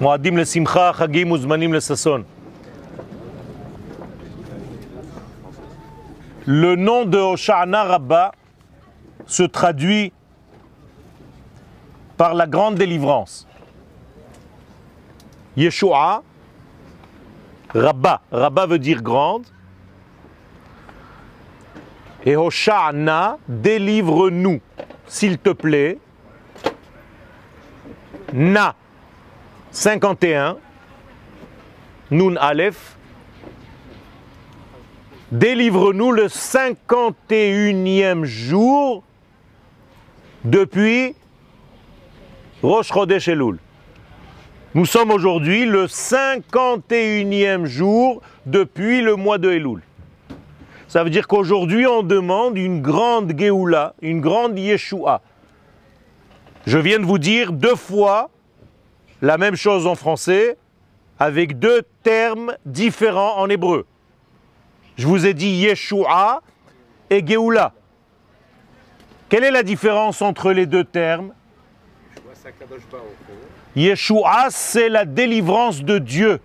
מועדים לשמחה, חגים וזמנים לששון. Le nom de Hosha'ana Rabba se traduit par la grande délivrance. Yeshua, Rabba, Rabba veut dire grande. Et Hosha'ana, délivre-nous, s'il te plaît. Na, 51, Nun Aleph, délivre-nous le 51e jour depuis Rosh Chodesh Elul. Nous sommes aujourd'hui le 51e jour depuis le mois de Elul. Ça veut dire qu'aujourd'hui on demande une grande Géoula, une grande Yeshua. Je viens de vous dire deux fois la même chose en français avec deux termes différents en hébreu. Je vous ai dit Yeshua et Géoula. Quelle est la différence entre les deux termes? Yeshua, c'est la délivrance de Dieu.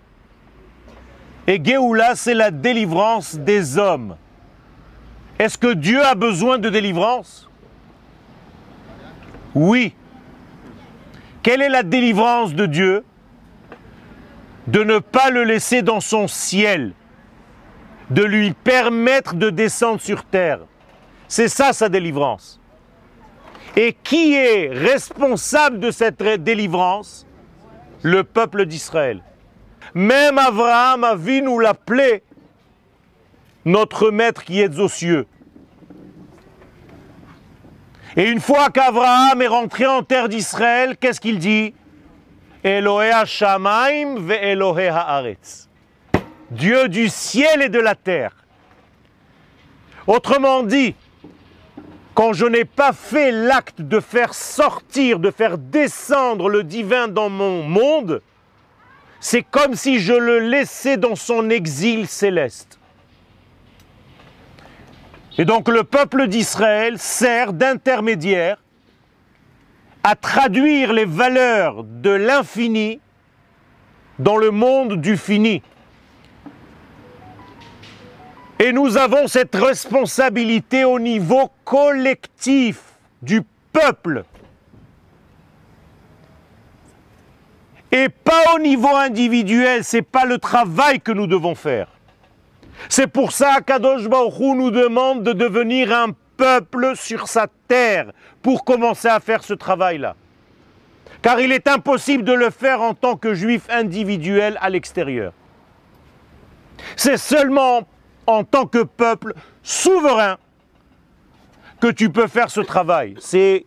Et Géoula, c'est la délivrance des hommes. Est-ce que Dieu a besoin de délivrance? Oui. Quelle est la délivrance de Dieu De ne pas le laisser dans son ciel, de lui permettre de descendre sur terre? C'est ça sa délivrance. Et qui est responsable de cette délivrance? Le peuple d'Israël. Même Abraham a vu nous l'appeler notre maître qui est aux cieux. Et une fois qu'Abraham est rentré en terre d'Israël, qu'est-ce qu'il dit? Elohe Shamaim ve Elohe Haaretz. Dieu du ciel et de la terre. Autrement dit, quand je n'ai pas fait l'acte de faire sortir, de faire descendre le divin dans mon monde, c'est comme si je le laissais dans son exil céleste. Et donc le peuple d'Israël sert d'intermédiaire à traduire les valeurs de l'infini dans le monde du fini. Et nous avons cette responsabilité au niveau collectif du peuple. Et pas au niveau individuel, ce n'est pas le travail que nous devons faire. C'est pour ça qu'Adosh Baruch nous demande de devenir un peuple sur sa terre pour commencer à faire ce travail-là. Car il est impossible de le faire en tant que juif individuel à l'extérieur. C'est seulement en tant que peuple souverain que tu peux faire ce travail. C'est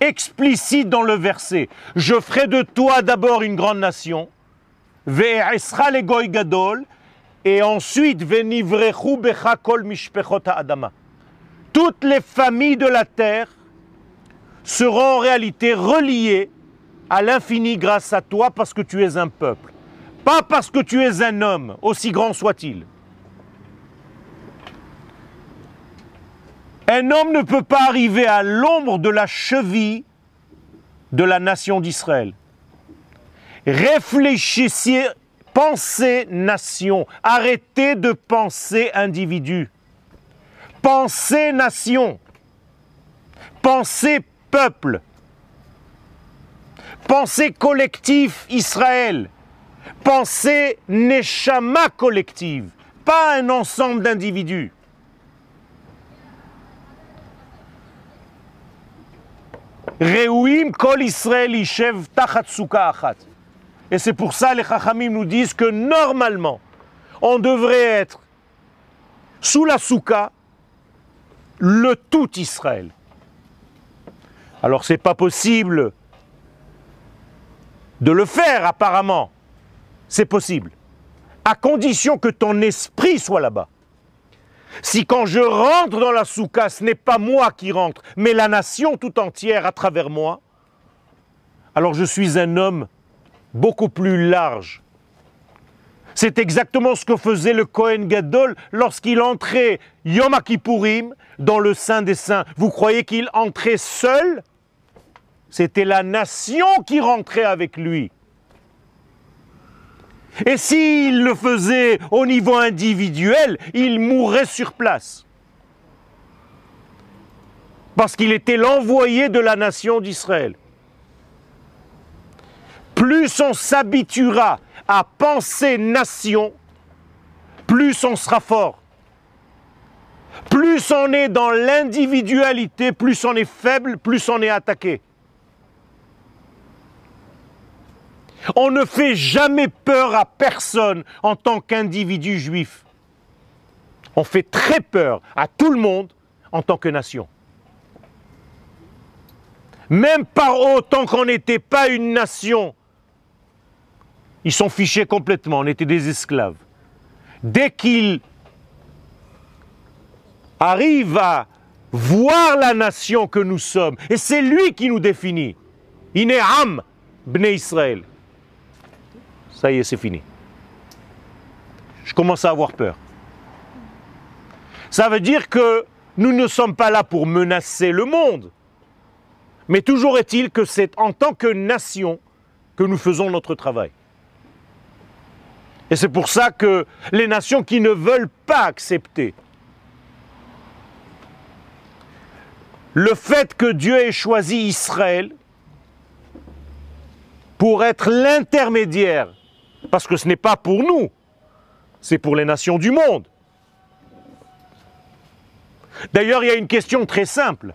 explicite dans le verset. Je ferai de toi d'abord une grande nation. gadol et ensuite adama. Toutes les familles de la terre seront en réalité reliées à l'infini grâce à toi parce que tu es un peuple, pas parce que tu es un homme, aussi grand soit-il. Un homme ne peut pas arriver à l'ombre de la cheville de la nation d'Israël. Réfléchissez Pensez nation. Arrêtez de penser individu. Pensez nation. Pensez peuple. Pensez collectif Israël. Pensez Neshama collective, pas un ensemble d'individus. Reuim kol Israël ishev tachat achat. Et c'est pour ça les Chachamim nous disent que normalement, on devrait être sous la souka le tout Israël. Alors c'est pas possible de le faire apparemment. C'est possible. À condition que ton esprit soit là-bas. Si quand je rentre dans la souka, ce n'est pas moi qui rentre, mais la nation tout entière à travers moi, alors je suis un homme beaucoup plus large. C'est exactement ce que faisait le Kohen Gadol lorsqu'il entrait Yom Kippourim dans le Saint des Saints. Vous croyez qu'il entrait seul? C'était la nation qui rentrait avec lui. Et s'il le faisait au niveau individuel, il mourrait sur place. Parce qu'il était l'envoyé de la nation d'Israël. Plus on s'habituera à penser nation, plus on sera fort. Plus on est dans l'individualité, plus on est faible, plus on est attaqué. On ne fait jamais peur à personne en tant qu'individu juif. On fait très peur à tout le monde en tant que nation. Même par autant qu'on n'était pas une nation, ils sont fichés complètement, on était des esclaves. Dès qu'ils arrivent à voir la nation que nous sommes, et c'est lui qui nous définit, il est Am, Bnei Israël. Ça y est, c'est fini. Je commence à avoir peur. Ça veut dire que nous ne sommes pas là pour menacer le monde. Mais toujours est-il que c'est en tant que nation que nous faisons notre travail. Et c'est pour ça que les nations qui ne veulent pas accepter le fait que Dieu ait choisi Israël pour être l'intermédiaire, parce que ce n'est pas pour nous, c'est pour les nations du monde. D'ailleurs, il y a une question très simple.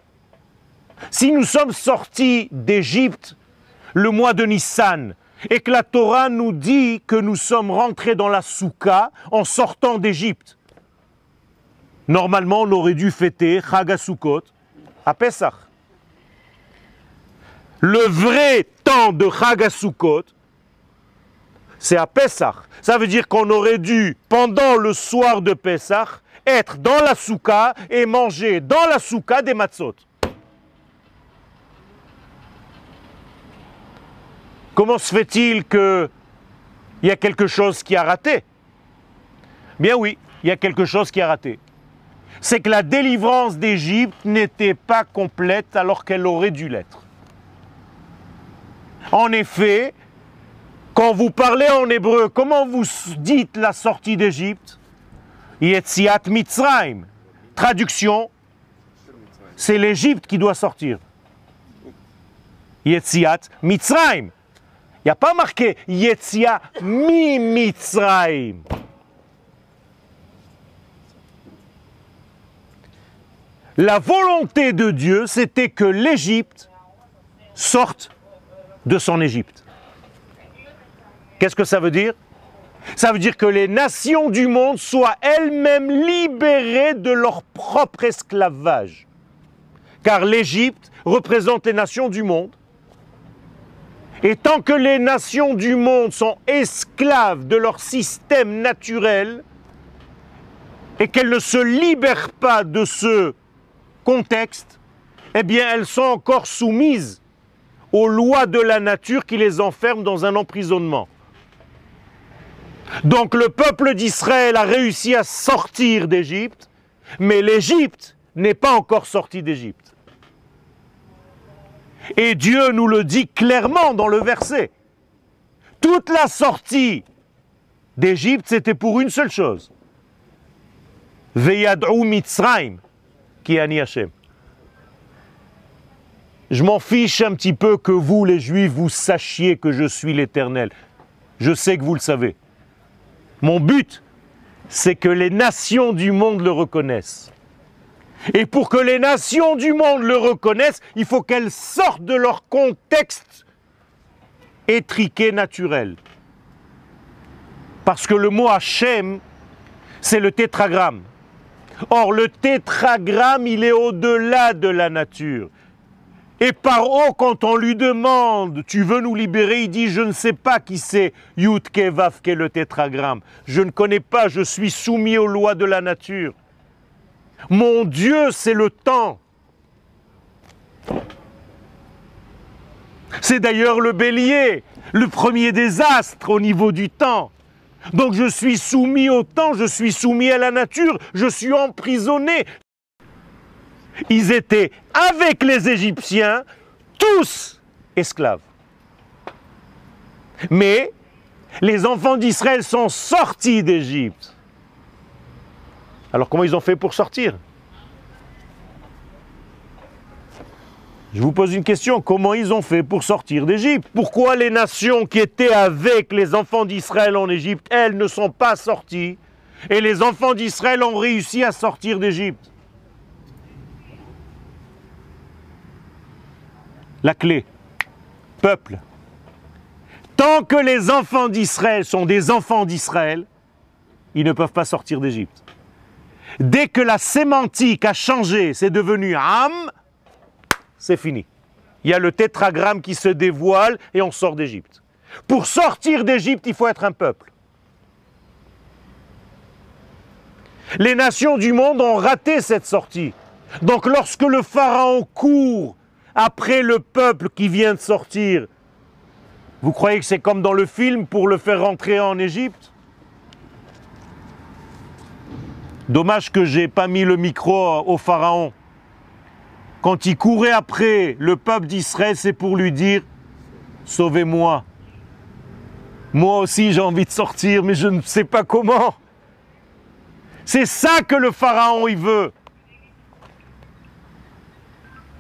Si nous sommes sortis d'Égypte le mois de Nissan et que la Torah nous dit que nous sommes rentrés dans la Souka en sortant d'Égypte, normalement on aurait dû fêter Chagasukot à Pessah. Le vrai temps de Chagasukot, c'est à Pessah. Ça veut dire qu'on aurait dû, pendant le soir de Pessah, être dans la souka et manger dans la souka des matzot. Comment se fait-il qu'il y a quelque chose qui a raté? Bien oui, il y a quelque chose qui a raté. C'est que la délivrance d'Égypte n'était pas complète alors qu'elle aurait dû l'être. En effet, quand vous parlez en hébreu, comment vous dites la sortie d'Égypte? Yetziat Mitzrayim. Traduction, c'est l'Égypte qui doit sortir. Yetziat Mitzrayim. Il n'y a pas marqué Yetzia mi Mitzrayim. La volonté de Dieu, c'était que l'Égypte sorte de son Égypte. Qu'est-ce que ça veut dire? Ça veut dire que les nations du monde soient elles-mêmes libérées de leur propre esclavage. Car l'Égypte représente les nations du monde et tant que les nations du monde sont esclaves de leur système naturel et qu'elles ne se libèrent pas de ce contexte, eh bien elles sont encore soumises aux lois de la nature qui les enferment dans un emprisonnement. Donc le peuple d'Israël a réussi à sortir d'Égypte, mais l'Égypte n'est pas encore sortie d'Égypte. Et Dieu nous le dit clairement dans le verset. Toute la sortie d'Égypte, c'était pour une seule chose. Qui Hashem. Je m'en fiche un petit peu que vous, les Juifs, vous sachiez que je suis l'Éternel. Je sais que vous le savez. Mon but, c'est que les nations du monde le reconnaissent. Et pour que les nations du monde le reconnaissent, il faut qu'elles sortent de leur contexte étriqué naturel. Parce que le mot Hachem, c'est le tétragramme. Or, le tétragramme, il est au-delà de la nature. Et par haut, quand on lui demande, tu veux nous libérer, il dit, je ne sais pas qui c'est Yud qui est le tétragramme. Je ne connais pas, je suis soumis aux lois de la nature. Mon Dieu, c'est le temps. C'est d'ailleurs le bélier, le premier désastre au niveau du temps. Donc je suis soumis au temps, je suis soumis à la nature, je suis emprisonné. Ils étaient avec les Égyptiens tous esclaves. Mais Les enfants d'Israël sont sortis d'Égypte. Alors comment ils ont fait pour sortir? Je vous pose une question, comment ils ont fait pour sortir d'Égypte? Pourquoi les nations qui étaient avec les enfants d'Israël en Égypte, elles ne sont pas sorties? Et les enfants d'Israël ont réussi à sortir d'Égypte? La clé, peuple. Tant que les enfants d'Israël sont des enfants d'Israël, ils ne peuvent pas sortir d'Égypte. Dès que la sémantique a changé, c'est devenu Am, c'est fini. Il y a le tétragramme qui se dévoile et on sort d'Égypte. Pour sortir d'Égypte, il faut être un peuple. Les nations du monde ont raté cette sortie. Donc lorsque le pharaon court après le peuple qui vient de sortir, vous croyez que c'est comme dans le film pour le faire rentrer en Égypte? Dommage que j'ai pas mis le micro au pharaon. Quand il courait après le peuple d'Israël, c'est pour lui dire Sauvez-moi. Moi aussi j'ai envie de sortir, mais je ne sais pas comment. C'est ça que le pharaon il veut.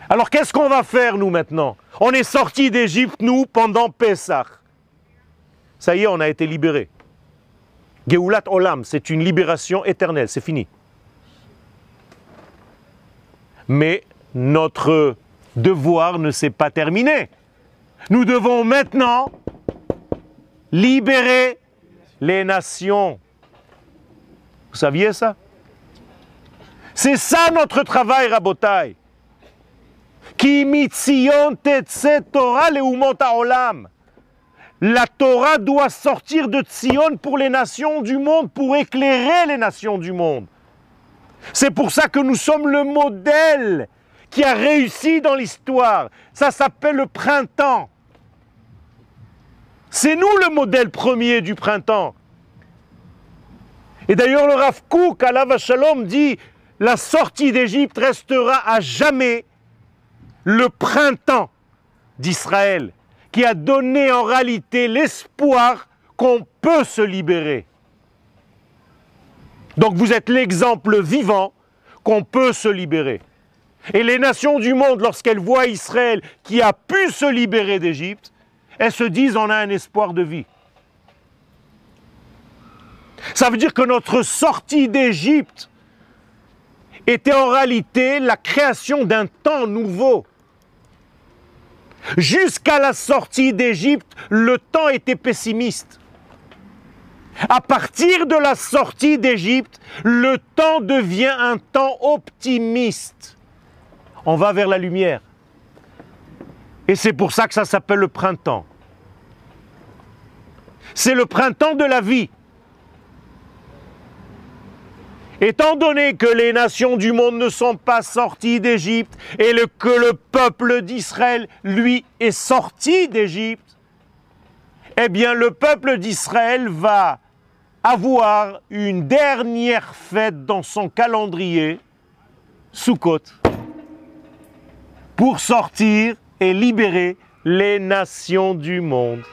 Alors qu'est-ce qu'on va faire nous maintenant? On est sortis d'Égypte, nous, pendant Pessah. Ça y est, on a été libérés. Geulat Olam, c'est une libération éternelle, c'est fini. Mais notre devoir ne s'est pas terminé. Nous devons maintenant libérer les nations. Vous saviez ça? C'est ça notre travail, Rabotai. Qui Torah olam. La Torah doit sortir de Tzion pour les nations du monde, pour éclairer les nations du monde. C'est pour ça que nous sommes le modèle qui a réussi dans l'histoire. Ça s'appelle le printemps. C'est nous le modèle premier du printemps. Et d'ailleurs, le Rav Kook, Allah Shalom, dit la sortie d'Égypte restera à jamais le printemps d'Israël, qui a donné en réalité l'espoir qu'on peut se libérer. Donc vous êtes l'exemple vivant qu'on peut se libérer. Et les nations du monde, lorsqu'elles voient Israël qui a pu se libérer d'Égypte, elles se disent on a un espoir de vie. Ça veut dire que notre sortie d'Égypte était en réalité la création d'un temps nouveau. Jusqu'à la sortie d'Égypte, le temps était pessimiste. À partir de la sortie d'Égypte, le temps devient un temps optimiste on va vers la lumière. Et c'est pour ça que ça s'appelle le printemps. C'est le printemps de la vie. Étant donné que les nations du monde ne sont pas sorties d'Égypte et que le peuple d'Israël, lui, est sorti d'Égypte, eh bien le peuple d'Israël va avoir une dernière fête dans son calendrier, Sukkot pour sortir et libérer les nations du monde.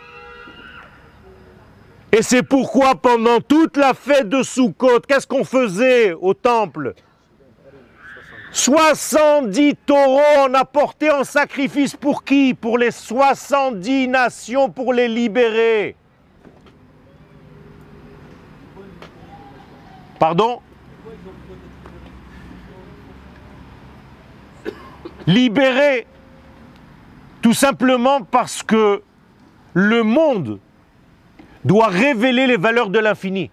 Et c'est pourquoi pendant toute la fête de Sukkot, qu'est-ce qu'on faisait au temple? 70 taureaux on apporté en sacrifice pour qui? Pour les 70 nations, pour les libérer. Pardon? Libéré, tout simplement parce que le monde doit révéler les valeurs de l'infini.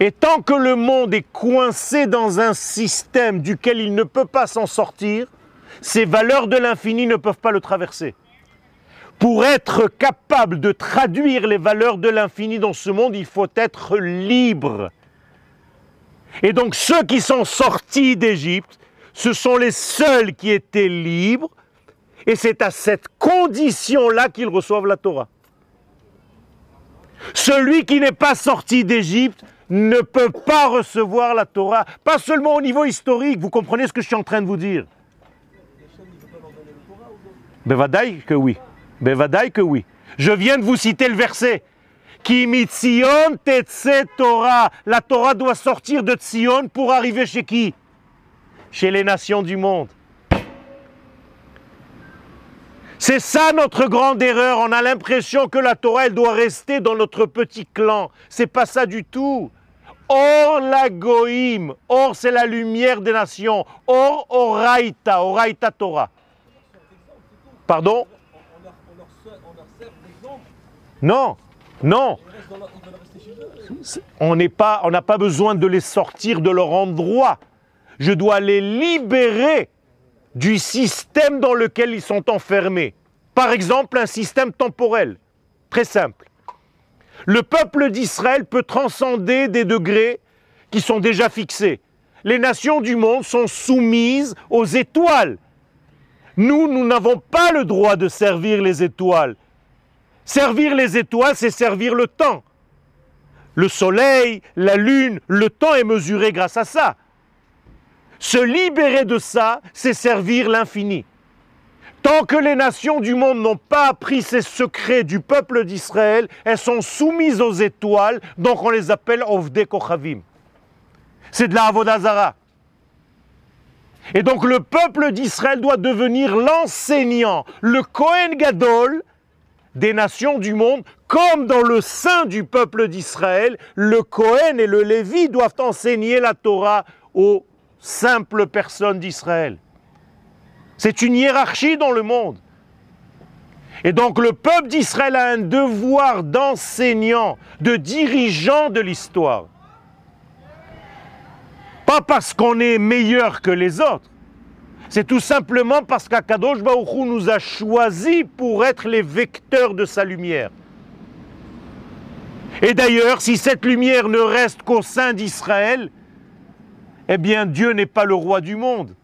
Et tant que le monde est coincé dans un système duquel il ne peut pas s'en sortir, ces valeurs de l'infini ne peuvent pas le traverser. Pour être capable de traduire les valeurs de l'infini dans ce monde, il faut être libre. Et donc ceux qui sont sortis d'Égypte, ce sont les seuls qui étaient libres, et c'est à cette condition-là qu'ils reçoivent la Torah. Celui qui n'est pas sorti d'Égypte ne peut pas recevoir la Torah, pas seulement au niveau historique, vous comprenez ce que je suis en train de vous dire? Bevadaï que oui. Bevadaï que oui. Je viens de vous citer le verset. Qui mitzion Torah. La Torah doit sortir de Tzion pour arriver chez qui? Chez les nations du monde. C'est ça notre grande erreur. On a l'impression que la Torah, elle doit rester dans notre petit clan. C'est pas ça du tout. Or la goïm, or c'est la lumière des nations, or oraita, oraita Torah. Pardon? Non, non. On n'est pas, on n'a pas besoin de les sortir de leur endroit. Je dois les libérer du système dans lequel ils sont enfermés. Par exemple, un système temporel. Très simple. Le peuple d'Israël peut transcender des degrés qui sont déjà fixés. Les nations du monde sont soumises aux étoiles. Nous, nous n'avons pas le droit de servir les étoiles. Servir les étoiles, c'est servir le temps. Le soleil, la lune, le temps est mesuré grâce à ça. Se libérer de ça, c'est servir l'infini. Tant que les nations du monde n'ont pas appris ces secrets du peuple d'Israël, elles sont soumises aux étoiles, donc on les appelle Ovde Kochavim. C'est de la Avodazara. Et donc le peuple d'Israël doit devenir l'enseignant, le Kohen Gadol des nations du monde, comme dans le sein du peuple d'Israël, le Kohen et le Lévi doivent enseigner la Torah aux simple personne d'Israël. C'est une hiérarchie dans le monde. Et donc le peuple d'Israël a un devoir d'enseignant, de dirigeant de l'histoire. Pas parce qu'on est meilleur que les autres. C'est tout simplement parce qu'Akadosh Baruch nous a choisis pour être les vecteurs de sa lumière. Et d'ailleurs, si cette lumière ne reste qu'au sein d'Israël, eh bien Dieu n'est pas le roi du monde.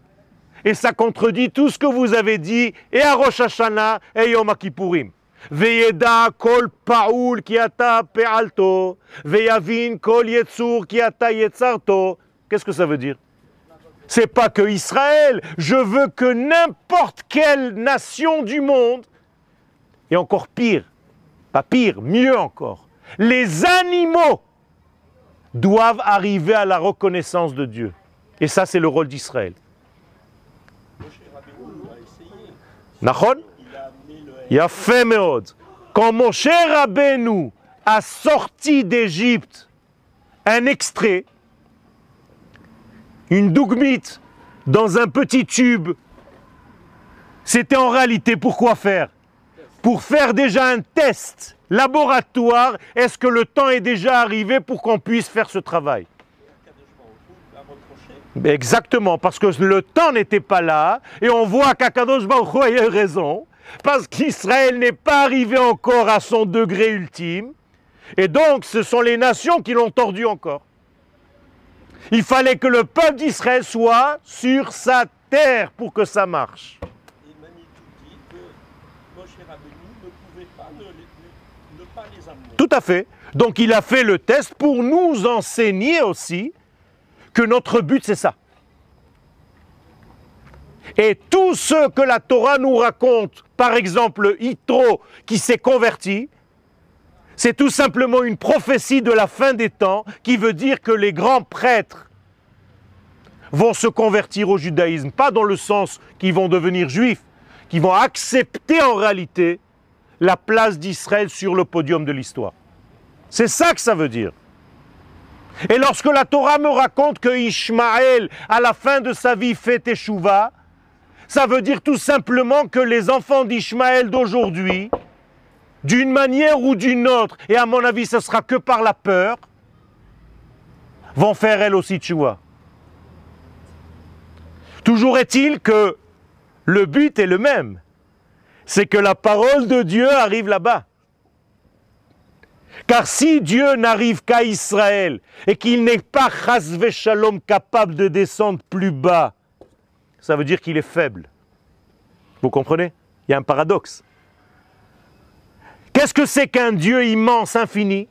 Et ça contredit tout ce que vous avez dit, et à Rosh Hashanah, et. Veyeda kol paul ki ata pe'alto, veyavin kol yetzur ki ata yetzarto. Qu'est-ce que ça veut dire? C'est pas que Israël, je veux que n'importe quelle nation du monde, et encore pire, pas pire, mieux encore, les animaux doivent arriver à la reconnaissance de Dieu. Et ça, c'est le rôle d'Israël. Nachon? Il a fait Quand Moshe Rabbeinu a sorti d'Égypte un extrait, une dougmite, dans un petit tube, c'était en réalité pour quoi faire? Pour faire déjà un test laboratoire, est-ce que le temps est déjà arrivé pour qu'on puisse faire ce travail? Exactement, parce que le temps n'était pas là, et on voit qu'Akadosh Baruch a eu raison, parce qu'Israël n'est pas arrivé encore à son degré ultime, et donc ce sont les nations qui l'ont tordu encore. Il fallait que le peuple d'Israël soit sur sa terre pour que ça marche. Tout à fait. Donc il a fait le test pour nous enseigner aussi que notre but c'est ça. Et tout ce que la Torah nous raconte, par exemple Yitro qui s'est converti, c'est tout simplement une prophétie de la fin des temps qui veut dire que les grands prêtres vont se convertir au judaïsme, pas dans le sens qu'ils vont devenir juifs, qui vont accepter en réalité la place d'Israël sur le podium de l'histoire. C'est ça que ça veut dire. Et lorsque la Torah me raconte que Ishmaël, à la fin de sa vie, fait Teshuvah, ça veut dire tout simplement que les enfants d'Ishmaël d'aujourd'hui, d'une manière ou d'une autre, et à mon avis ce sera que par la peur, vont faire elles aussi Teshuvah. Toujours est-il que le but est le même, c'est que la parole de Dieu arrive là-bas. Car si Dieu n'arrive qu'à Israël et qu'il n'est pas capable de descendre plus bas, ça veut dire qu'il est faible. Vous comprenez? Il y a un paradoxe. Qu'est-ce que c'est qu'un Dieu immense, infini?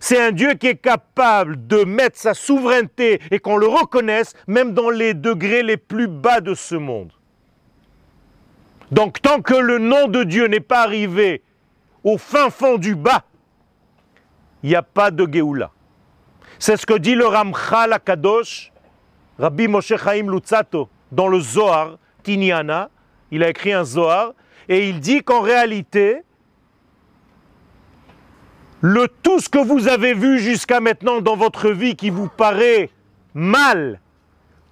C'est un Dieu qui est capable de mettre sa souveraineté et qu'on le reconnaisse même dans les degrés les plus bas de ce monde. Donc tant que le nom de Dieu n'est pas arrivé au fin fond du bas, il n'y a pas de Géoula. C'est ce que dit le Ramchal Akadosh, Rabbi Moshe Chaim Lutzato, dans le Zohar, Tiniana. Il a écrit un Zohar, et il dit qu'en réalité, le tout ce que vous avez vu jusqu'à maintenant dans votre vie qui vous paraît mal,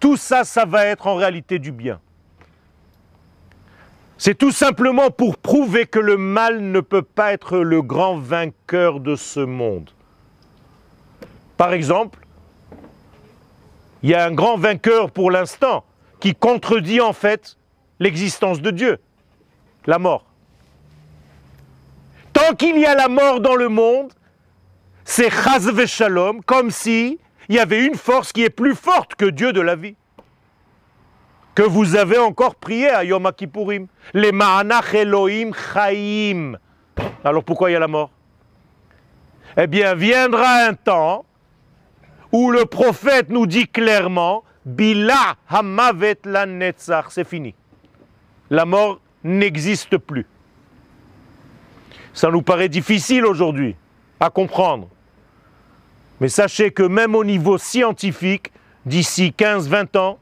tout ça, ça va être en réalité du bien. C'est tout simplement pour prouver que le mal ne peut pas être le grand vainqueur de ce monde. Par exemple, il y a un grand vainqueur pour l'instant qui contredit en fait l'existence de Dieu, la mort. Tant qu'il y a la mort dans le monde, c'est chaz shalom, comme si il y avait une force qui est plus forte que Dieu de la vie. Que vous avez encore prié à Yom Kippourim. Les Ma'anach Elohim Chaim. Alors pourquoi il y a la mort? Eh bien, viendra un temps où le prophète nous dit clairement Bila hamavet la netzach, c'est fini. La mort n'existe plus. Ça nous paraît difficile aujourd'hui à comprendre. Mais sachez que même au niveau scientifique, d'ici 15-20 ans,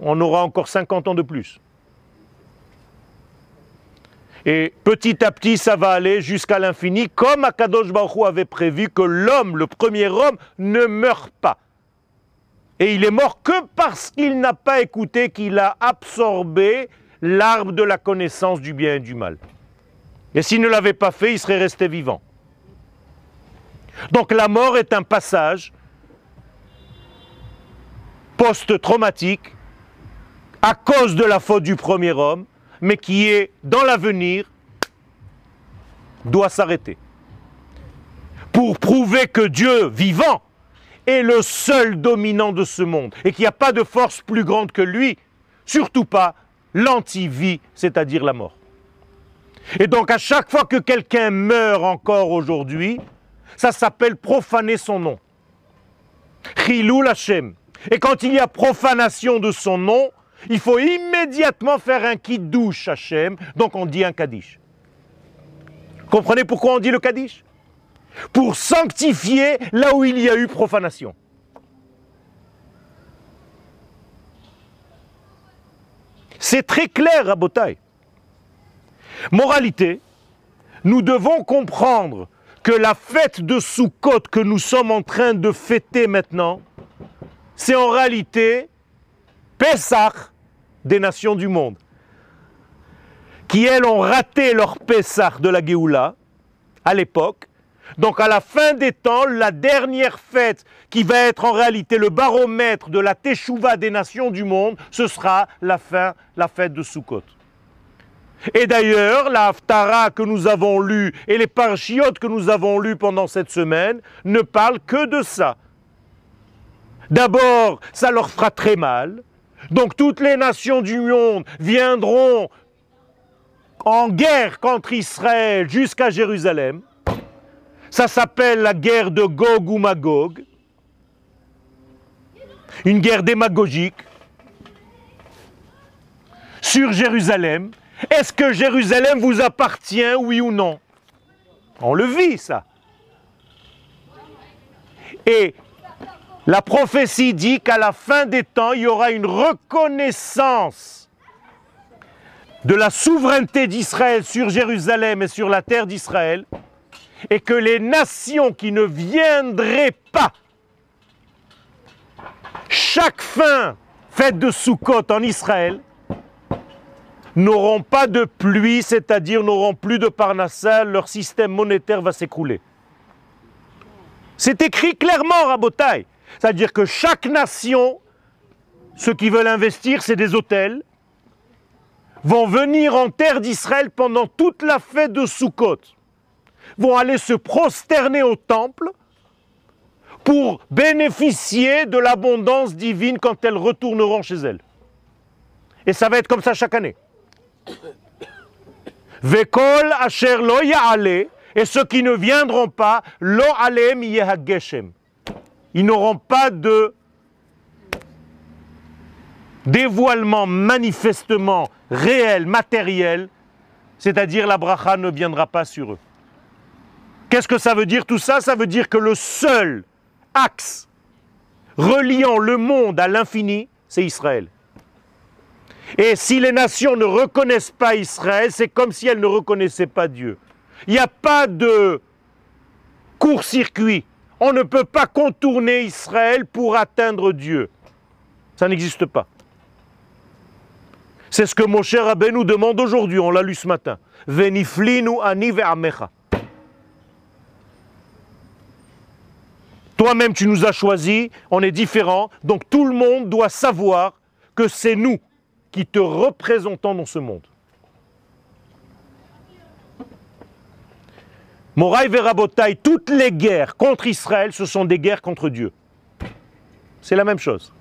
on aura encore 50 ans de plus. Et petit à petit, ça va aller jusqu'à l'infini, comme Akadosh Baruch avait prévu que l'homme, le premier homme, ne meurt pas. Et il est mort que parce qu'il n'a pas écouté, qu'il a absorbé l'arbre de la connaissance du bien et du mal. Et s'il ne l'avait pas fait, il serait resté vivant. Donc la mort est un passage post-traumatique à cause de la faute du premier homme, mais qui est dans l'avenir, doit s'arrêter. Pour prouver que Dieu vivant est le seul dominant de ce monde et qu'il n'y a pas de force plus grande que lui, surtout pas l'anti-vie, c'est-à-dire la mort. Et donc à chaque fois que quelqu'un meurt encore aujourd'hui, ça s'appelle profaner son nom. Chilou Hashem. Et quand il y a profanation de son nom, il faut immédiatement faire un kit douche Hachem, donc on dit un Kaddish. Comprenez pourquoi on dit le Kaddish? Pour sanctifier là où il y a eu profanation. C'est très clair, Rabotai. Moralité, nous devons comprendre que la fête de Sukkot que nous sommes en train de fêter maintenant, c'est en réalité Pessah des nations du monde, qui elles ont raté leur Pessah de la Géoula à l'époque. Donc à la fin des temps, la dernière fête qui va être en réalité le baromètre de la Teshuvah des nations du monde, ce sera la fin, la fête de Sukkot. Et d'ailleurs, la Haftara que nous avons lue et les parchiotes que nous avons lus pendant cette semaine ne parlent que de ça. D'abord, ça leur fera très mal. Donc toutes les nations du monde viendront en guerre contre Israël jusqu'à Jérusalem. Ça s'appelle la guerre de Gog ou Magog. Une guerre démagogique sur Jérusalem. Est-ce que Jérusalem vous appartient, oui ou non? On le vit, ça. Et la prophétie dit qu'à la fin des temps, il y aura une reconnaissance de la souveraineté d'Israël sur Jérusalem et sur la terre d'Israël, et que les nations qui ne viendraient pas chaque fin fête de Sukkot en Israël n'auront pas de pluie, c'est-à-dire n'auront plus de parnassa, leur système monétaire va s'écrouler. C'est écrit clairement, Rabotai. C'est-à-dire que chaque nation, ceux qui veulent investir, c'est des hôtels, vont venir en terre d'Israël pendant toute la fête de Sukkot, vont aller se prosterner au temple pour bénéficier de l'abondance divine quand elles retourneront chez elles. Et ça va être comme ça chaque année. Vekol asher lo et ceux qui ne viendront pas, lo alem. Ils n'auront pas de dévoilement manifestement réel, matériel, c'est-à-dire la bracha ne viendra pas sur eux. Qu'est-ce que ça veut dire tout ça? Ça veut dire que le seul axe reliant le monde à l'infini, c'est Israël. Et si les nations ne reconnaissent pas Israël, c'est comme si elles ne reconnaissaient pas Dieu. Il n'y a pas de court-circuit. On ne peut pas contourner Israël pour atteindre Dieu. Ça n'existe pas. C'est ce que mon cher Abbé nous demande aujourd'hui, on l'a lu ce matin. Veniflinu ani ve'amecha. Toi-même, tu nous as choisis, on est différents, donc tout le monde doit savoir que c'est nous qui te représentons dans ce monde. Moraï Verabotai, toutes les guerres contre Israël, ce sont des guerres contre Dieu. C'est la même chose.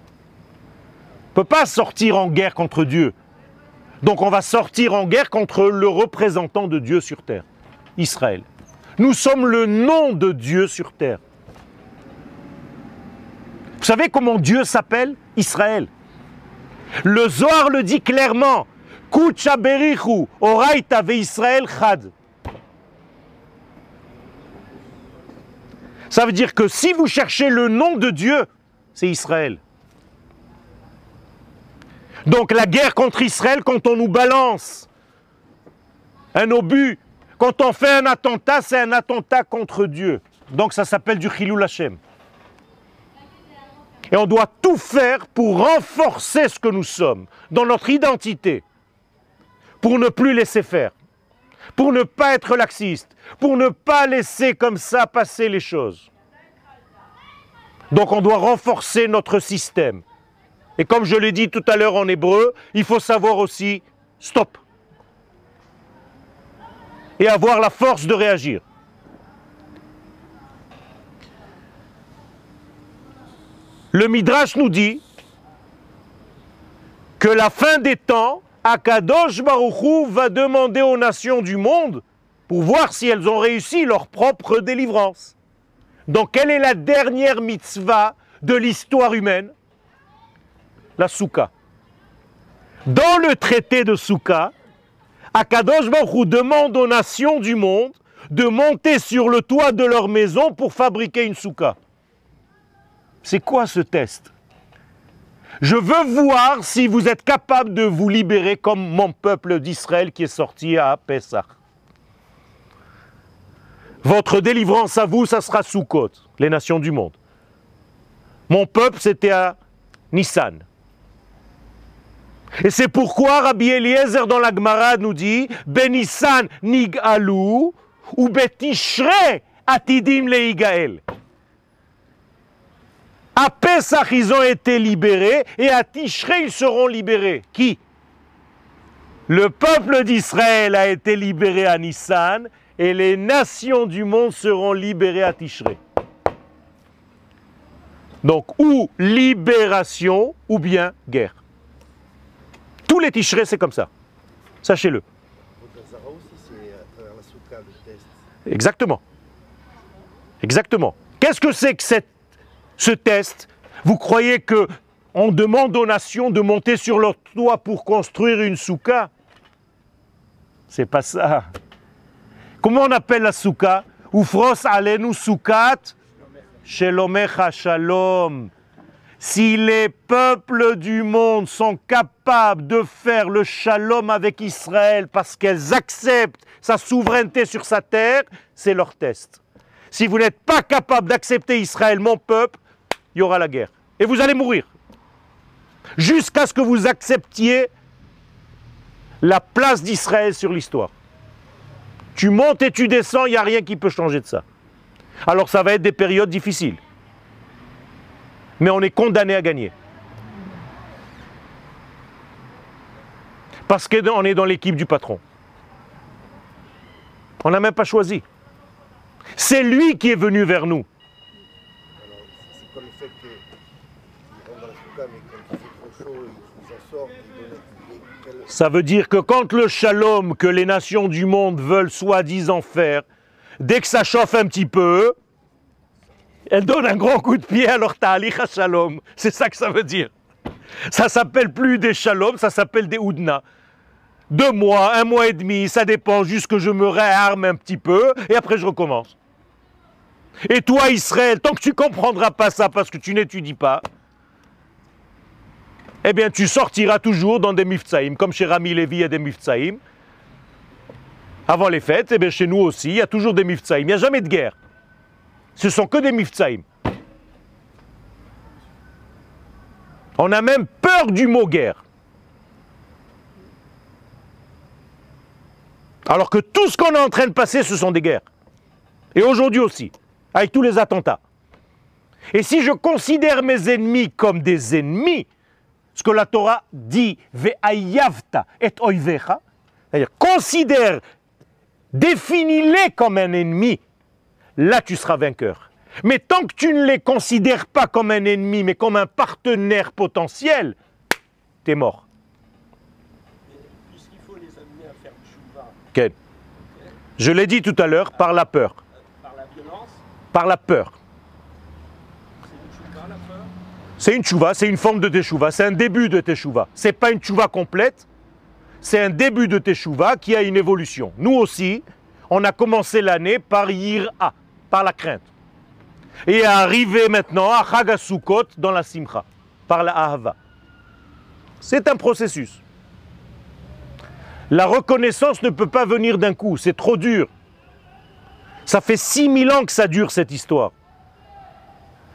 On ne peut pas sortir en guerre contre Dieu. Donc on va sortir en guerre contre le représentant de Dieu sur terre, Israël. Nous sommes le nom de Dieu sur terre. Vous savez comment Dieu s'appelle? Israël. Le Zohar le dit clairement. Berichu, ve Israël chad. Ça veut dire que si vous cherchez le nom de Dieu, c'est Israël. Donc la guerre contre Israël, quand on nous balance un obus, quand on fait un attentat, c'est un attentat contre Dieu. Donc ça s'appelle du Chilou Hashem. Et on doit tout faire pour renforcer ce que nous sommes, dans notre identité, pour ne plus laisser faire, pour ne pas être laxiste, pour ne pas laisser comme ça passer les choses. Donc on doit renforcer notre système. Et comme je l'ai dit tout à l'heure en hébreu, il faut savoir aussi stop. Et avoir la force de réagir. Le Midrash nous dit que la fin des temps, Akadosh Baruchou va demander aux nations du monde pour voir si elles ont réussi leur propre délivrance. Donc, quelle est la dernière mitzvah de l'histoire humaine? La soukha. Dans le traité de soukha, Akadosh Baruch demande aux nations du monde de monter sur le toit de leur maison pour fabriquer une soukha. C'est quoi ce test? Je veux voir si vous êtes capable de vous libérer comme mon peuple d'Israël qui est sorti à Pessah. Votre délivrance à vous, ça sera sous côte, les nations du monde. Mon peuple, c'était à Nissan. Et c'est pourquoi Rabbi Eliezer dans la Gemara nous dit Benissan nigalou ou betishre atidim leigael. À Pesach, ils ont été libérés et à Tishrei, ils seront libérés. Qui? Le peuple d'Israël a été libéré à Nissan et les nations du monde seront libérées à Tishrei. Donc, ou libération ou bien guerre. Tous les Tishrei, c'est comme ça. Sachez-le. Exactement. Exactement. Qu'est-ce que c'est que cette ce test, vous croyez que on demande aux nations de monter sur leur toit pour construire une souka? C'est pas ça. Comment on appelle la souka? Ufros alenu soukat? Shelomecha shalom. Si les peuples du monde sont capables de faire le shalom avec Israël parce qu'elles acceptent sa souveraineté sur sa terre, c'est leur test. Si vous n'êtes pas capable d'accepter Israël, mon peuple, il y aura la guerre. Et vous allez mourir. Jusqu'à ce que vous acceptiez la place d'Israël sur l'histoire. Tu montes et tu descends, il n'y a rien qui peut changer de ça. Alors ça va être des périodes difficiles. Mais on est condamné à gagner. Parce qu'on est dans l'équipe du patron. On n'a même pas choisi. C'est lui qui est venu vers nous. Ça veut dire que quand le shalom que les nations du monde veulent soi-disant faire, dès que ça chauffe un petit peu, elles donnent un grand coup de pied à leur ta'alicha shalom. C'est ça que ça veut dire. Ça s'appelle plus des shalom, ça s'appelle des oudna. Deux mois, un mois et demi, ça dépend, juste que je me réarme un petit peu et après je recommence. Et toi, Israël, tant que tu comprendras pas ça parce que tu n'étudies pas, eh bien, tu sortiras toujours dans des miftsaïm, comme chez Rami Levi, il y a des miftsaïm. Avant les fêtes, eh bien, chez nous aussi, il y a toujours des miftsaïm. Il n'y a jamais de guerre. Ce sont que des miftsaïm. On a même peur du mot guerre. Alors que tout ce qu'on est en train de passer, ce sont des guerres. Et aujourd'hui aussi, avec tous les attentats. Et si je considère mes ennemis comme des ennemis, ce que la Torah dit, ve'ayavta et oivecha, c'est-à-dire considère, définis-les comme un ennemi, là tu seras vainqueur. Mais tant que tu ne les considères pas comme un ennemi, mais comme un partenaire potentiel, tu es mort. Puisqu'il faut les amener à faire du Je l'ai dit tout à l'heure, par la peur. Par la violence? Par la peur. C'est une chouva, c'est une forme de teshuva, c'est un début de teshuva. Ce n'est pas une chouva complète, c'est un début de teshuva qui a une évolution. Nous aussi, on a commencé l'année par yir'a, par la crainte. Et arrivé maintenant à Chagasukot dans la simcha, par la ahava. C'est un processus. La reconnaissance ne peut pas venir d'un coup, c'est trop dur. Ça fait 6000 ans que ça dure cette histoire.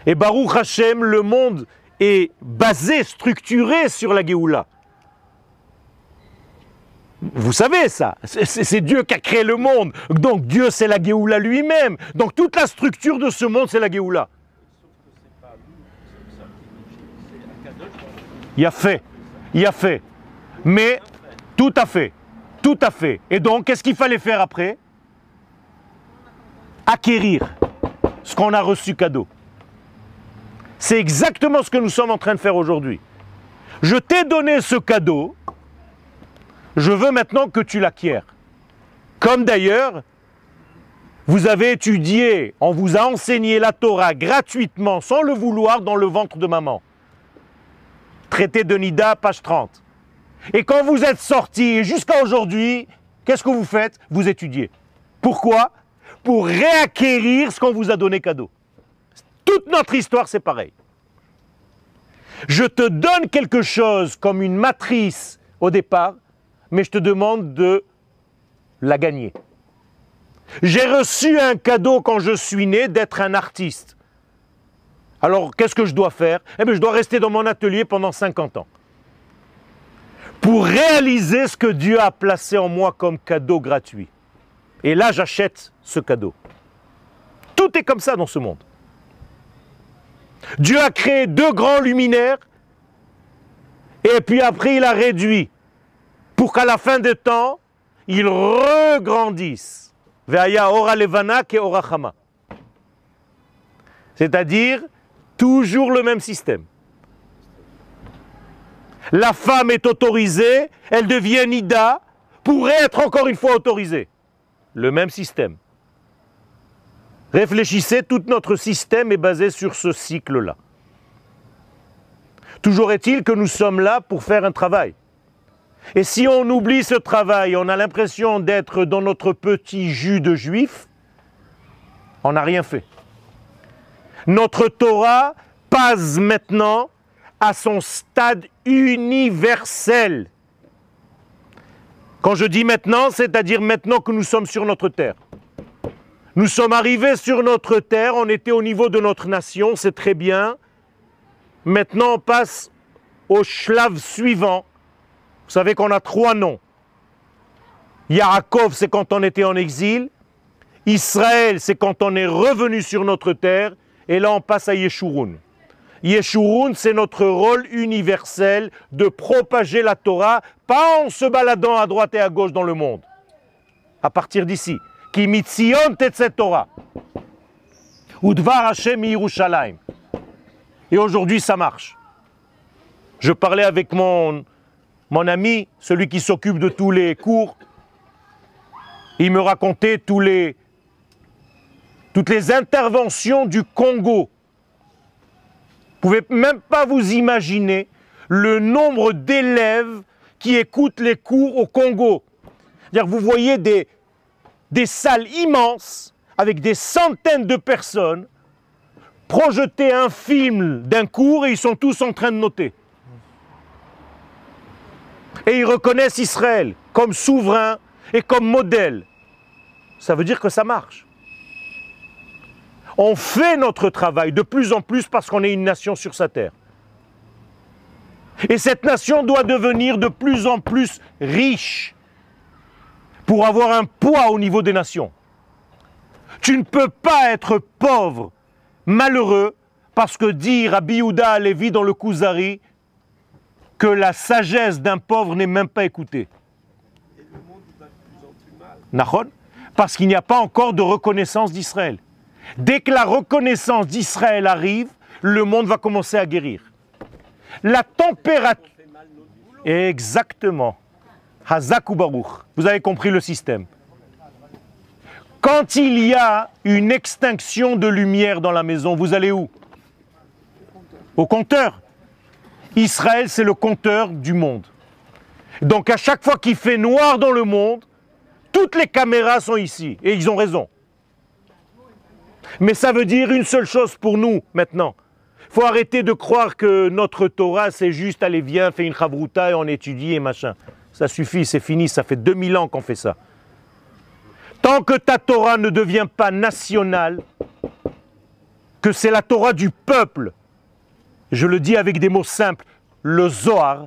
Et Baruch Hashem, le monde est basé, structuré sur la Géoula. Vous savez ça, c'est Dieu qui a créé le monde. Donc Dieu c'est la Géoula lui-même. Donc toute la structure de ce monde c'est la Géoula. Il a fait, il a fait. Mais tout à fait, tout à fait. Et donc qu'est-ce qu'il fallait faire après? Acquérir ce qu'on a reçu cadeau. C'est exactement ce que nous sommes en train de faire aujourd'hui. Je t'ai donné ce cadeau, je veux maintenant que tu l'acquières. Comme d'ailleurs, vous avez étudié, on vous a enseigné la Torah gratuitement, sans le vouloir, dans le ventre de maman. Traité de Nida, page 30. Et quand vous êtes sorti jusqu'à aujourd'hui, qu'est-ce que vous faites? Vous étudiez. Pourquoi? Pour réacquérir ce qu'on vous a donné cadeau. Toute notre histoire, c'est pareil. Je te donne quelque chose comme une matrice au départ, mais je te demande de la gagner. J'ai reçu un cadeau quand je suis né d'être un artiste. Alors qu'est-ce que je dois faire? Eh bien je dois rester dans mon atelier pendant 50 ans. Pour réaliser ce que Dieu a placé en moi comme cadeau gratuit. Et là j'achète ce cadeau. Tout est comme ça dans ce monde. Dieu a créé deux grands luminaires et puis après il a réduit pour qu'à la fin des temps, ils regrandissent. C'est-à-dire toujours le même système. La femme est autorisée, elle devient Nida, pour être encore une fois autorisée. Le même système. Réfléchissez, tout notre système est basé sur ce cycle-là. Toujours est-il que nous sommes là pour faire un travail. Et si on oublie ce travail, on a l'impression d'être dans notre petit jus de juif, on n'a rien fait. Notre Torah passe maintenant à son stade universel. Quand je dis maintenant, c'est-à-dire maintenant que nous sommes sur notre terre. Nous sommes arrivés sur notre terre, on était au niveau de notre nation, c'est très bien. Maintenant, on passe au shlav suivant. Vous savez qu'on a trois noms. Yaakov, c'est quand on était en exil. Israël, c'est quand on est revenu sur notre terre. Et là, on passe à Yeshurun. Yeshurun, c'est notre rôle universel de propager la Torah, pas en se baladant à droite et à gauche dans le monde. À partir d'ici. Qui mitzion Torah. Udvar Hashem Yerushalayim. Et aujourd'hui, ça marche. Je parlais avec mon, mon ami, celui qui s'occupe de tous les cours. Il me racontait tous les, toutes les interventions du Congo. Vous ne pouvez même pas vous imaginer le nombre d'élèves qui écoutent les cours au Congo. Vous voyez des, des salles immenses avec des centaines de personnes, projeter un film d'un cours et ils sont tous en train de noter. Et ils reconnaissent Israël comme souverain et comme modèle. Ça veut dire que ça marche. On fait notre travail de plus en plus parce qu'on est une nation sur sa terre. Et cette nation doit devenir de plus en plus riche pour avoir un poids au niveau des nations. Tu ne peux pas être pauvre, malheureux, parce que dire à Biyouda Lévi dans le Kuzari que la sagesse d'un pauvre n'est même pas écoutée. Parce qu'il n'y a pas encore de reconnaissance d'Israël. Dès que la reconnaissance d'Israël arrive, le monde va commencer à guérir. La température. Exactement. Hazak Vous avez compris le système. Quand il y a une extinction de lumière dans la maison, vous allez où? Au compteur. Israël, c'est le compteur du monde. Donc à chaque fois qu'il fait noir dans le monde, toutes les caméras sont ici. Et ils ont raison. Mais ça veut dire une seule chose pour nous maintenant. Il faut arrêter de croire que notre Torah, c'est juste, allez, viens, fais une chavruta et on étudie et machin. Ça suffit, c'est fini, ça fait 2000 ans qu'on fait ça. Tant que ta Torah ne devient pas nationale, que c'est la Torah du peuple, je le dis avec des mots simples, le Zohar,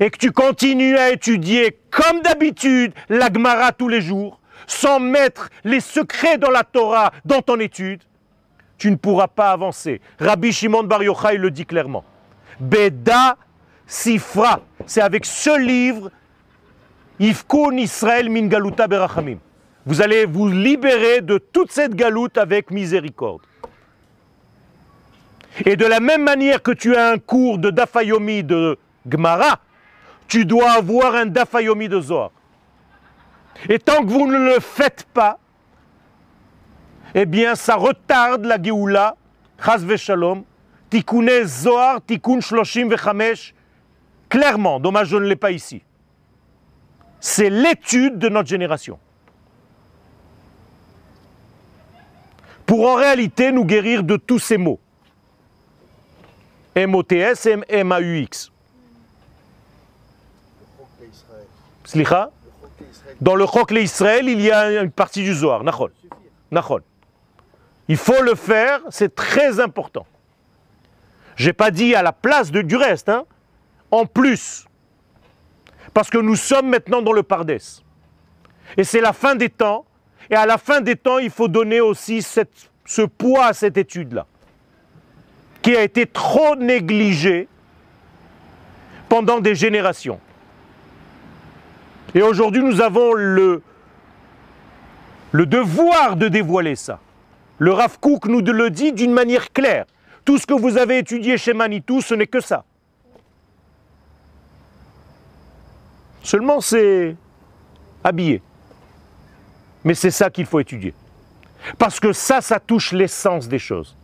et que tu continues à étudier comme d'habitude la Gemara tous les jours, sans mettre les secrets dans la Torah dans ton étude, tu ne pourras pas avancer. Rabbi Shimon Bar Yochai le dit clairement. Beda Sifra, c'est avec ce livre, Ifkun Israël min galuta berachamim. Vous allez vous libérer de toute cette galoute avec miséricorde. Et de la même manière que tu as un cours de Dafayomi de Gemara, tu dois avoir un Dafayomi de Zohar. Et tant que vous ne le faites pas, eh bien, ça retarde la Géoula, Chaz Shalom, Tikkune Zohar, Tikkun Shloshim Vechamesh, clairement, dommage je ne l'ai pas ici. C'est l'étude de notre génération. Pour en réalité nous guérir de tous ces mots. M-O-T-S M-A-U-X. Slicha? Dans le Chok Israël, il y a une partie du Zohar. Nachol. Nachol. Il faut le faire, c'est très important. Je n'ai pas dit à la place du reste, hein, en plus. Parce que nous sommes maintenant dans le Pardès. Et c'est la fin des temps. Et à la fin des temps, il faut donner aussi ce poids à cette étude-là, qui a été trop négligée pendant des générations. Et aujourd'hui, nous avons le, devoir de dévoiler ça. Le Rav Kook nous le dit d'une manière claire. Tout ce que vous avez étudié chez Manitou, ce n'est que ça. Seulement, c'est habillé. Mais c'est ça qu'il faut étudier. Parce que ça, ça touche l'essence des choses.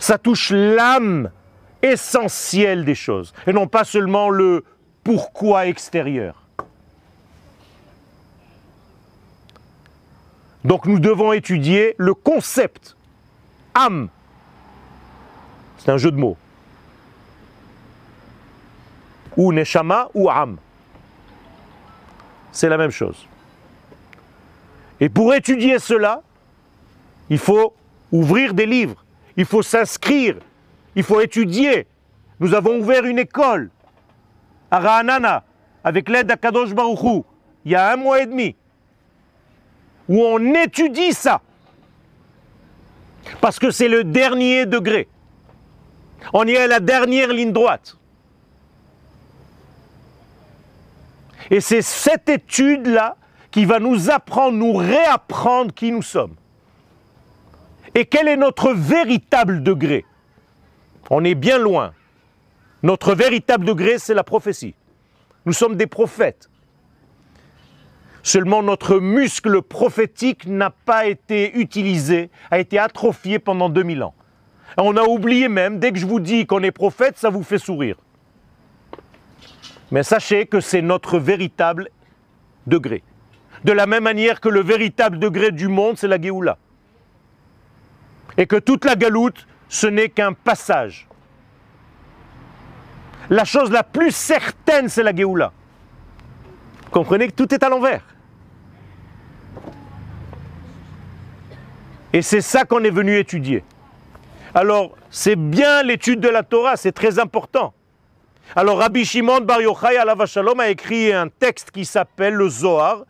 Ça touche l'âme essentielle des choses. Et non pas seulement le pourquoi extérieur. Donc nous devons étudier le concept. âme. C'est un jeu de mots. Ou neshama ou âme. C'est la même chose. Et pour étudier cela, il faut ouvrir des livres, il faut s'inscrire, il faut étudier. Nous avons ouvert une école à Ra'anana avec l'aide d'Akadosh Baruchou il y a un mois et demi où on étudie ça. Parce que c'est le dernier degré. On y est à la dernière ligne droite. Et c'est cette étude-là qui va nous apprendre, nous réapprendre qui nous sommes. Et quel est notre véritable degré? On est bien loin. Notre véritable degré, c'est la prophétie. Nous sommes des prophètes. Seulement notre muscle prophétique n'a pas été utilisé, a été atrophié pendant 2000 ans. On a oublié même, dès que je vous dis qu'on est prophète, ça vous fait sourire. Mais sachez que c'est notre véritable degré. De la même manière que le véritable degré du monde, c'est la Géoula. Et que toute la galoute, ce n'est qu'un passage. La chose la plus certaine, c'est la Géoula. Comprenez que tout est à l'envers. Et c'est ça qu'on est venu étudier. Alors, c'est bien l'étude de la Torah, c'est très important. Alors, Rabbi Shimon Bar Yochai Shalom a écrit un texte qui s'appelle le Zohar,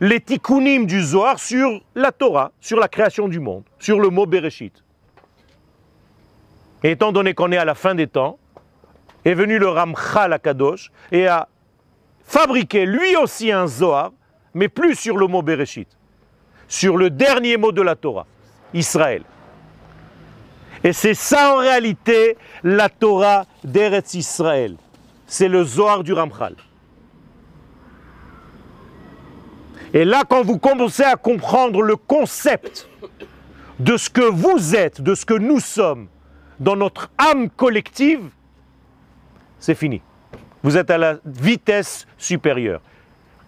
les tikkunim du Zohar sur la Torah, sur la création du monde, sur le mot Bereshit. Et étant donné qu'on est à la fin des temps, est venu le Ramchal Kadosh et a fabriqué lui aussi un Zohar, mais plus sur le mot Bereshit sur le dernier mot de la Torah, Israël. Et c'est ça en réalité la Torah d'Eretz Israël. C'est le Zohar du Ramchal. Et là, quand vous commencez à comprendre le concept de ce que vous êtes, de ce que nous sommes, dans notre âme collective, c'est fini. Vous êtes à la vitesse supérieure.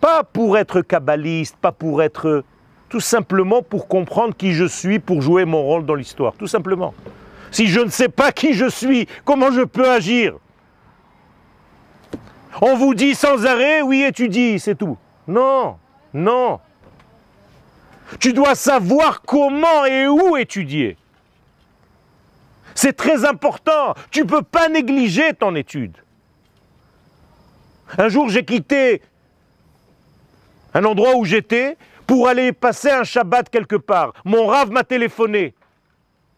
Pas pour être kabbaliste, pas pour être tout simplement pour comprendre qui je suis, pour jouer mon rôle dans l'histoire. Tout simplement. Si je ne sais pas qui je suis, comment je peux agir? On vous dit sans arrêt, oui, étudie, c'est tout. Non, non. Tu dois savoir comment et où étudier. C'est très important. Tu ne peux pas négliger ton étude. Un jour, j'ai quitté un endroit où j'étais pour aller passer un Shabbat quelque part. Mon rave m'a téléphoné.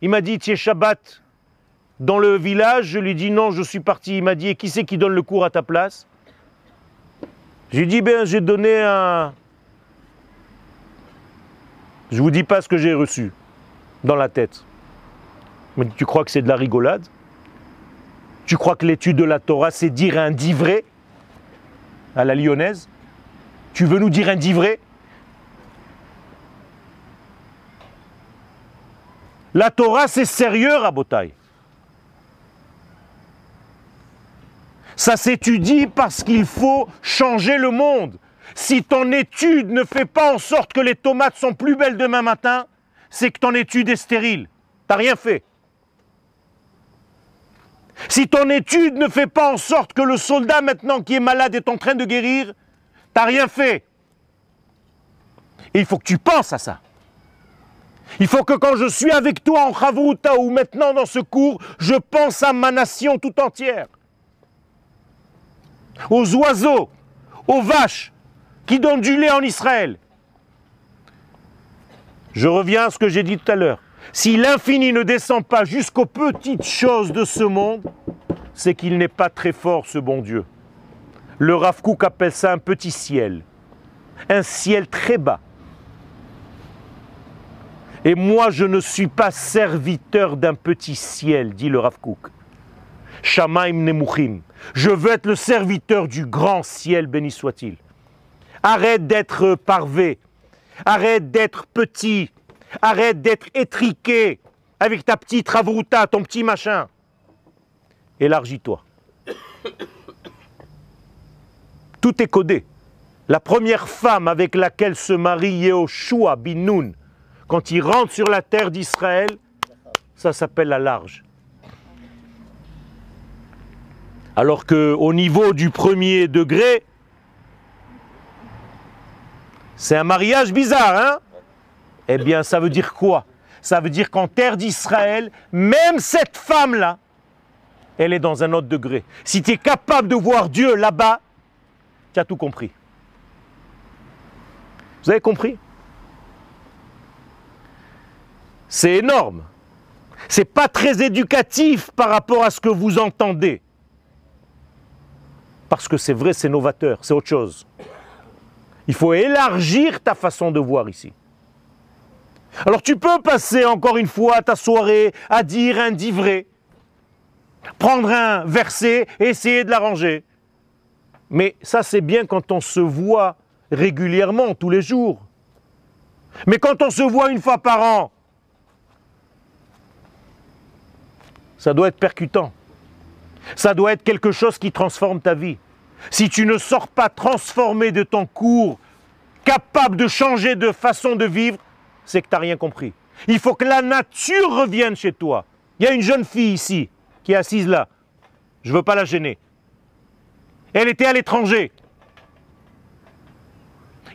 Il m'a dit, tu es Shabbat dans le village. Je lui dit, non, je suis parti. Il m'a dit, et qui c'est qui donne le cours à ta place? J'ai dit, ben, j'ai donné un... Je vous dis pas ce que j'ai reçu dans la tête. Mais tu crois que c'est de la rigolade? Tu crois que l'étude de la Torah, c'est dire un divré à la lyonnaise? Tu veux nous dire un divré La Torah, c'est sérieux, Rabotai? Ça s'étudie parce qu'il faut changer le monde. Si ton étude ne fait pas en sorte que les tomates sont plus belles demain matin, c'est que ton étude est stérile. T'as rien fait. Si ton étude ne fait pas en sorte que le soldat maintenant qui est malade est en train de guérir, t'as rien fait. Et il faut que tu penses à ça. Il faut que quand je suis avec toi en Chavruta ou maintenant dans ce cours, je pense à ma nation tout entière. Aux oiseaux, aux vaches qui donnent du lait en Israël. Je reviens à ce que j'ai dit tout à l'heure. Si l'infini ne descend pas jusqu'aux petites choses de ce monde, c'est qu'il n'est pas très fort, ce bon Dieu. Le Rav appelle ça un petit ciel, un ciel très bas. Et moi, je ne suis pas serviteur d'un petit ciel, dit le Rav Kook. Shamaim Nemuchim. Je veux être le serviteur du grand ciel, béni soit-il. Arrête d'être parvé. Arrête d'être petit. Arrête d'être étriqué avec ta petite ravruta, ton petit machin. Élargis-toi. Tout est codé. La première femme avec laquelle se marie Yehoshua bin Nun, quand il rentre sur la terre d'Israël, ça s'appelle la large. Alors qu'au niveau du premier degré, c'est un mariage bizarre, hein? Eh bien, ça veut dire quoi? Ça veut dire qu'en terre d'Israël, même cette femme-là, elle est dans un autre degré. Si tu es capable de voir Dieu là-bas, tu as tout compris. Vous avez compris? C'est énorme. C'est pas très éducatif par rapport à ce que vous entendez. Parce que c'est vrai, c'est novateur, c'est autre chose. Il faut élargir ta façon de voir ici. Alors tu peux passer encore une fois ta soirée à dire un dit vrai, prendre un verset et essayer de l'arranger. Mais ça c'est bien quand on se voit régulièrement, tous les jours. Mais quand on se voit une fois par an, Ça doit être percutant. Ça doit être quelque chose qui transforme ta vie. Si tu ne sors pas transformé de ton cours capable de changer de façon de vivre, c'est que tu n'as rien compris. Il faut que la nature revienne chez toi. Il y a une jeune fille ici qui est assise là. Je ne veux pas la gêner. Elle était à l'étranger.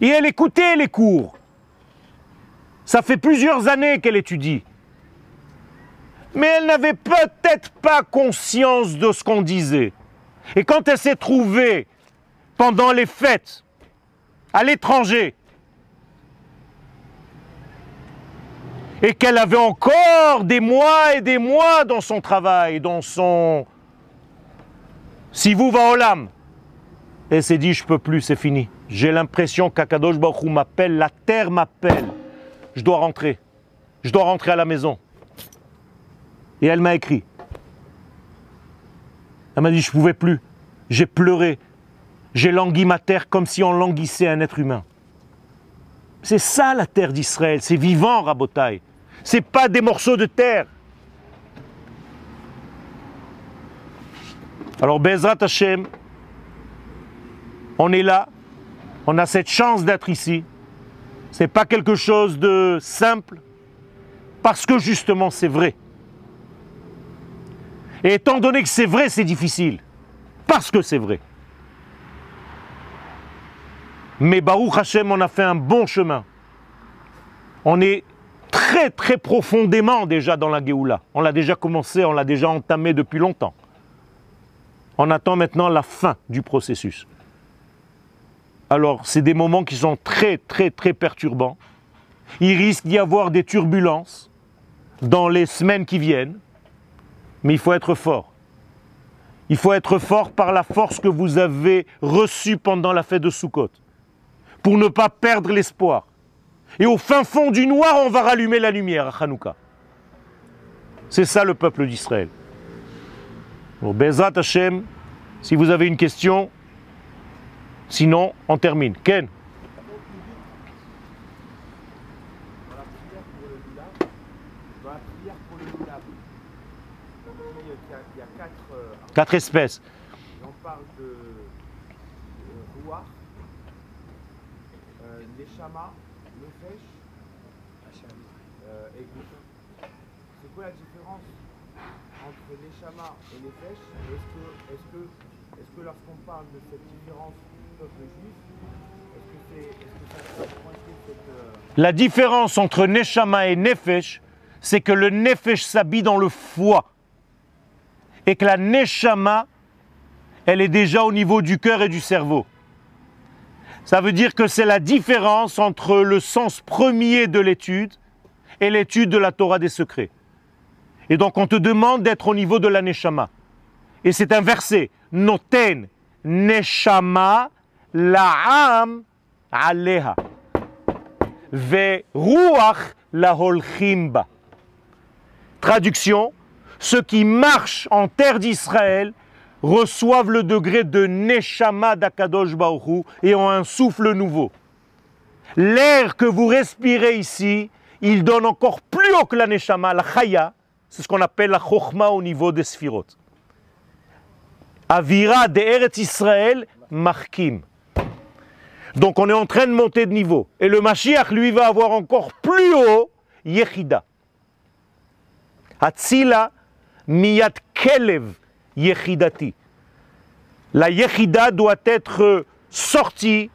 Et elle écoutait les cours. Ça fait plusieurs années qu'elle étudie. Mais elle n'avait peut-être pas conscience de ce qu'on disait. Et quand elle s'est trouvée pendant les fêtes à l'étranger, et qu'elle avait encore des mois et des mois dans son travail, dans son... Si vous va au lame, elle s'est dit, je peux plus, c'est fini. J'ai l'impression qu'Akadosh Baruch m'appelle, la terre m'appelle. Je dois rentrer. Je dois rentrer à la maison. Et elle m'a écrit. Elle m'a dit, je ne pouvais plus. J'ai pleuré. J'ai langui ma terre comme si on languissait un être humain. C'est ça la terre d'Israël. C'est vivant, Rabotai. C'est pas des morceaux de terre. Alors, Bezrat Hashem, on est là, on a cette chance d'être ici. Ce n'est pas quelque chose de simple, parce que justement c'est vrai. Et étant donné que c'est vrai, c'est difficile, parce que c'est vrai. Mais Baruch Hashem, on a fait un bon chemin. On est très très profondément déjà dans la Géoula. On l'a déjà commencé, on l'a déjà entamé depuis longtemps. On attend maintenant la fin du processus. Alors, c'est des moments qui sont très, très, très perturbants. Il risque d'y avoir des turbulences dans les semaines qui viennent, mais il faut être fort. Il faut être fort par la force que vous avez reçue pendant la fête de Sukkot, pour ne pas perdre l'espoir. Et au fin fond du noir, on va rallumer la lumière à Hanouka. C'est ça le peuple d'Israël. Bon, Bezrat Hashem, si vous avez une question, Sinon, on termine. Ken Quatre espèces. On parle de euh, Rouar, euh, Neshama, Nefesh euh, et Gouf. C'est quoi la différence entre Neshama et Nefesh? Est-ce que, est que, est que lorsqu'on parle de cette différence la différence entre Neshama et Nefesh, c'est que le Nefesh s'habille dans le foie. Et que la Neshama, elle est déjà au niveau du cœur et du cerveau. Ça veut dire que c'est la différence entre le sens premier de l'étude et l'étude de la Torah des secrets. Et donc on te demande d'être au niveau de la Neshama. Et c'est un verset, Noten Neshama La'am aleha. Ve ruach la holchimba. Traduction ceux qui marchent en terre d'Israël reçoivent le degré de Neshama d'Akadosh Baruch et ont un souffle nouveau. L'air que vous respirez ici, il donne encore plus haut que la Neshama, la Chaya, c'est ce qu'on appelle la Chochma au niveau des Sphirot. Avira de Eretz Israël, Markim. Donc on est en train de monter de niveau. Et le Mashiach, lui, va avoir encore plus haut Yechida. Hatzila miyat kelev Yechidati. La Yechida doit être sortie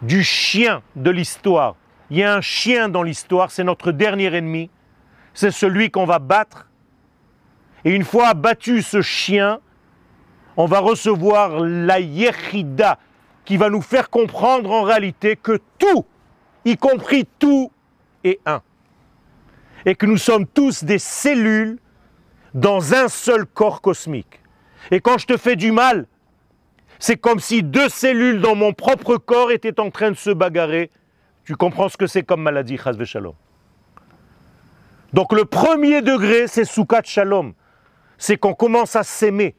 du chien de l'histoire. Il y a un chien dans l'histoire, c'est notre dernier ennemi. C'est celui qu'on va battre. Et une fois battu ce chien, on va recevoir la Yechida, qui va nous faire comprendre en réalité que tout, y compris tout, est un. Et que nous sommes tous des cellules dans un seul corps cosmique. Et quand je te fais du mal, c'est comme si deux cellules dans mon propre corps étaient en train de se bagarrer. Tu comprends ce que c'est comme maladie, Chazve Shalom. Donc le premier degré, c'est Soukat Shalom. C'est qu'on commence à s'aimer.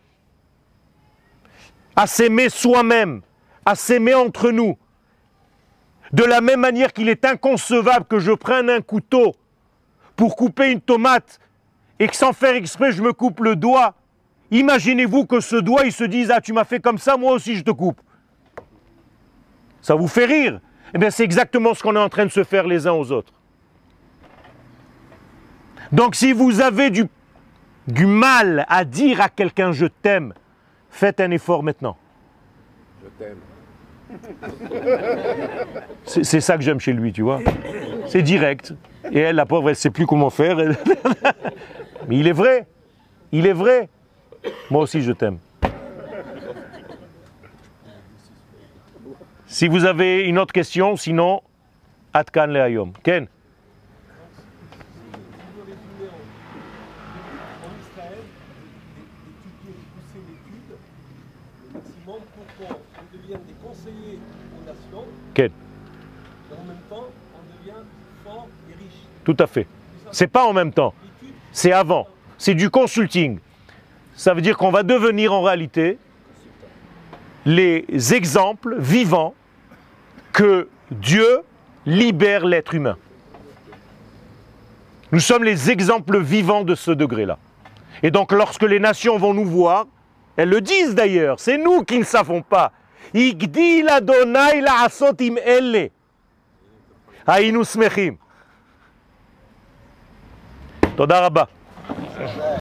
À s'aimer soi-même à s'aimer entre nous. De la même manière qu'il est inconcevable que je prenne un couteau pour couper une tomate et que sans faire exprès je me coupe le doigt. Imaginez-vous que ce doigt il se dise Ah tu m'as fait comme ça, moi aussi je te coupe. Ça vous fait rire? Eh bien, c'est exactement ce qu'on est en train de se faire les uns aux autres. Donc, si vous avez du, du mal à dire à quelqu'un je t'aime, faites un effort maintenant. Je t'aime. C'est c'est ça que j'aime chez lui, tu vois. C'est direct. Et elle, la pauvre, elle ne sait plus comment faire. Mais il est vrai. Il est vrai. Moi aussi, je t'aime. Si vous avez une autre question, sinon, Atkan le Hayom. Ken Ken, et en même temps, on devient fort et riche. tout à fait. C'est pas en même temps. C'est avant. C'est du consulting. Ça veut dire qu'on va devenir en réalité les exemples vivants que Dieu libère l'être humain. Nous sommes les exemples vivants de ce degré-là. Et donc lorsque les nations vont nous voir, elles le disent d'ailleurs, c'est nous qui ne savons pas. Igdil Adonai תודה רבה.